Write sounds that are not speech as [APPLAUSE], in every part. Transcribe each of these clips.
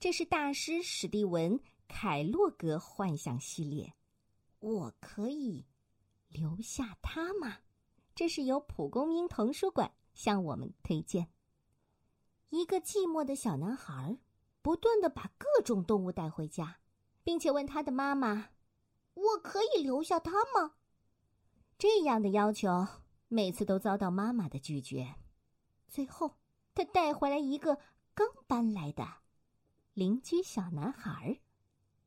这是大师史蒂文·凯洛格幻想系列。我可以留下它吗？这是由蒲公英童书馆向我们推荐。一个寂寞的小男孩，不断的把各种动物带回家，并且问他的妈妈：“我可以留下它吗？”这样的要求每次都遭到妈妈的拒绝。最后，他带回来一个刚搬来的邻居小男孩，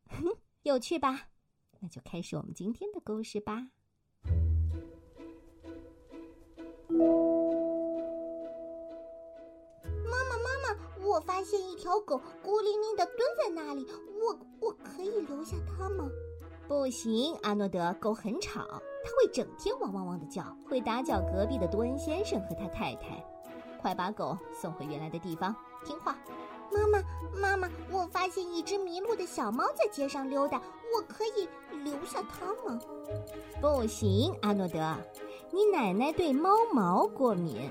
哼，[LAUGHS] 有趣吧？那就开始我们今天的故事吧。妈妈，妈妈，我发现一条狗孤零零的蹲在那里，我我可以留下它吗？不行，阿诺德，狗很吵，它会整天汪汪汪的叫，会打搅隔壁的多恩先生和他太太。快把狗送回原来的地方，听话。妈妈，妈妈，我发现一只迷路的小猫在街上溜达，我可以留下它吗？不行，阿诺德，你奶奶对猫毛过敏。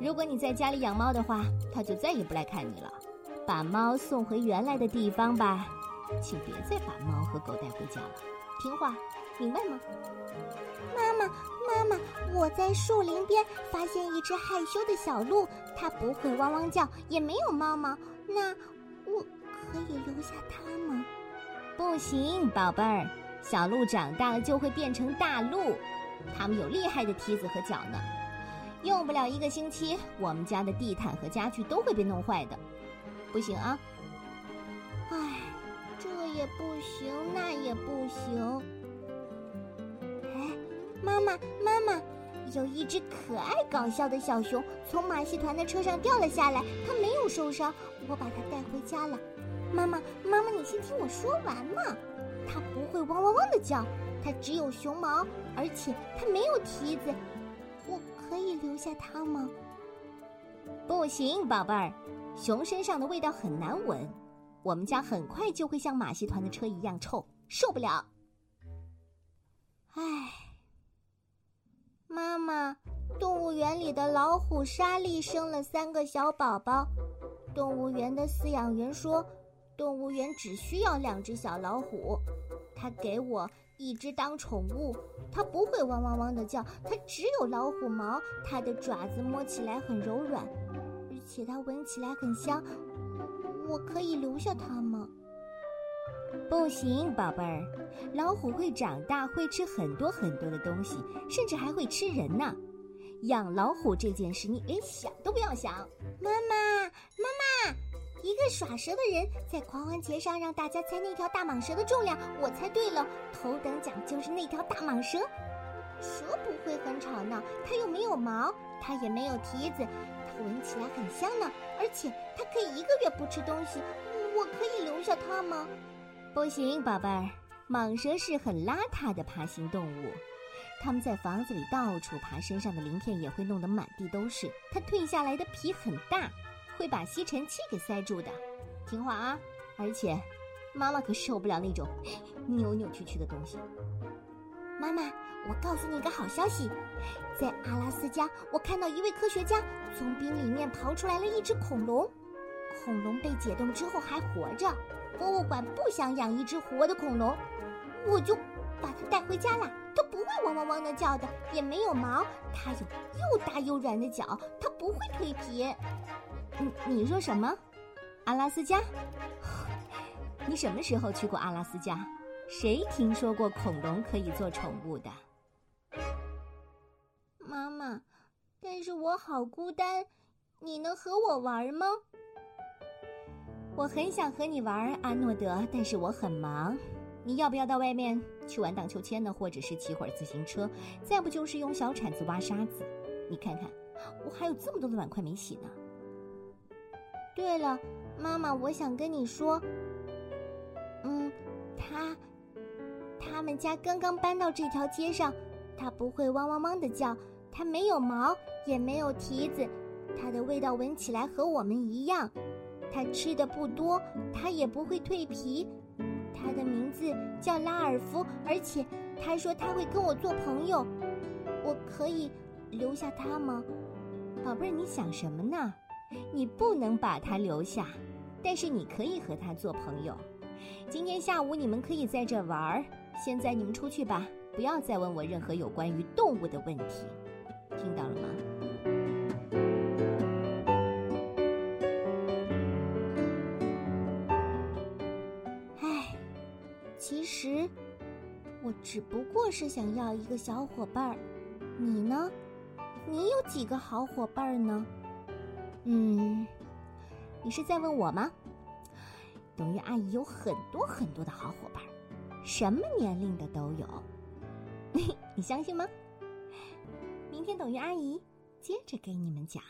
如果你在家里养猫的话，它就再也不来看你了。把猫送回原来的地方吧，请别再把猫和狗带回家了。听话，明白吗？妈妈，妈妈，我在树林边发现一只害羞的小鹿，它不会汪汪叫，也没有猫毛。那我可以留下它吗？不行，宝贝儿，小鹿长大了就会变成大鹿，它们有厉害的蹄子和脚呢。用不了一个星期，我们家的地毯和家具都会被弄坏的。不行啊！唉，这也不行，那也不行。哎，妈妈，妈妈。有一只可爱搞笑的小熊从马戏团的车上掉了下来，它没有受伤，我把它带回家了。妈妈，妈妈，你先听我说完嘛。它不会汪汪汪的叫，它只有熊毛，而且它没有蹄子。我可以留下它吗？不行，宝贝儿，熊身上的味道很难闻，我们家很快就会像马戏团的车一样臭，受不了。唉。妈妈，动物园里的老虎莎莉生了三个小宝宝。动物园的饲养员说，动物园只需要两只小老虎。他给我一只当宠物，它不会汪汪汪的叫，它只有老虎毛，它的爪子摸起来很柔软，而且它闻起来很香。我可以留下它吗？不行，宝贝儿，老虎会长大，会吃很多很多的东西，甚至还会吃人呢。养老虎这件事，你连想都不要想。妈妈，妈妈，一个耍蛇的人在狂欢节上让大家猜那条大蟒蛇的重量，我猜对了，头等奖就是那条大蟒蛇。蛇不会很吵闹，它又没有毛，它也没有蹄子，它闻起来很香呢，而且它可以一个月不吃东西。我可以留下它吗？不行，宝贝儿，蟒蛇是很邋遢的爬行动物，它们在房子里到处爬，身上的鳞片也会弄得满地都是。它褪下来的皮很大，会把吸尘器给塞住的。听话啊！而且，妈妈可受不了那种 [SNIFFS] 扭扭曲曲的东西。妈妈，我告诉你个好消息，在阿拉斯加，我看到一位科学家从冰里面刨出来了一只恐龙，恐龙被解冻之后还活着。博物馆不想养一只活的恐龙，我就把它带回家了。它不会汪汪汪的叫的，也没有毛。它有又大又软的脚，它不会蜕皮。你你说什么？阿拉斯加？你什么时候去过阿拉斯加？谁听说过恐龙可以做宠物的？妈妈，但是我好孤单，你能和我玩吗？我很想和你玩，阿诺德，但是我很忙。你要不要到外面去玩荡秋千呢？或者是骑会儿自行车？再不就是用小铲子挖沙子。你看看，我还有这么多的碗筷没洗呢。对了，妈妈，我想跟你说，嗯，他，他们家刚刚搬到这条街上，它不会汪汪汪的叫，它没有毛，也没有蹄子，它的味道闻起来和我们一样。他吃的不多，他也不会蜕皮。他的名字叫拉尔夫，而且他说他会跟我做朋友。我可以留下他吗？宝贝儿，你想什么呢？你不能把他留下。但是你可以和他做朋友。今天下午你们可以在这玩儿。现在你们出去吧，不要再问我任何有关于动物的问题，听到了吗？其实我只不过是想要一个小伙伴儿。你呢？你有几个好伙伴儿呢？嗯，你是在问我吗？董玉阿姨有很多很多的好伙伴儿。什么年龄的都有，[LAUGHS] 你相信吗？明天等于阿姨接着给你们讲。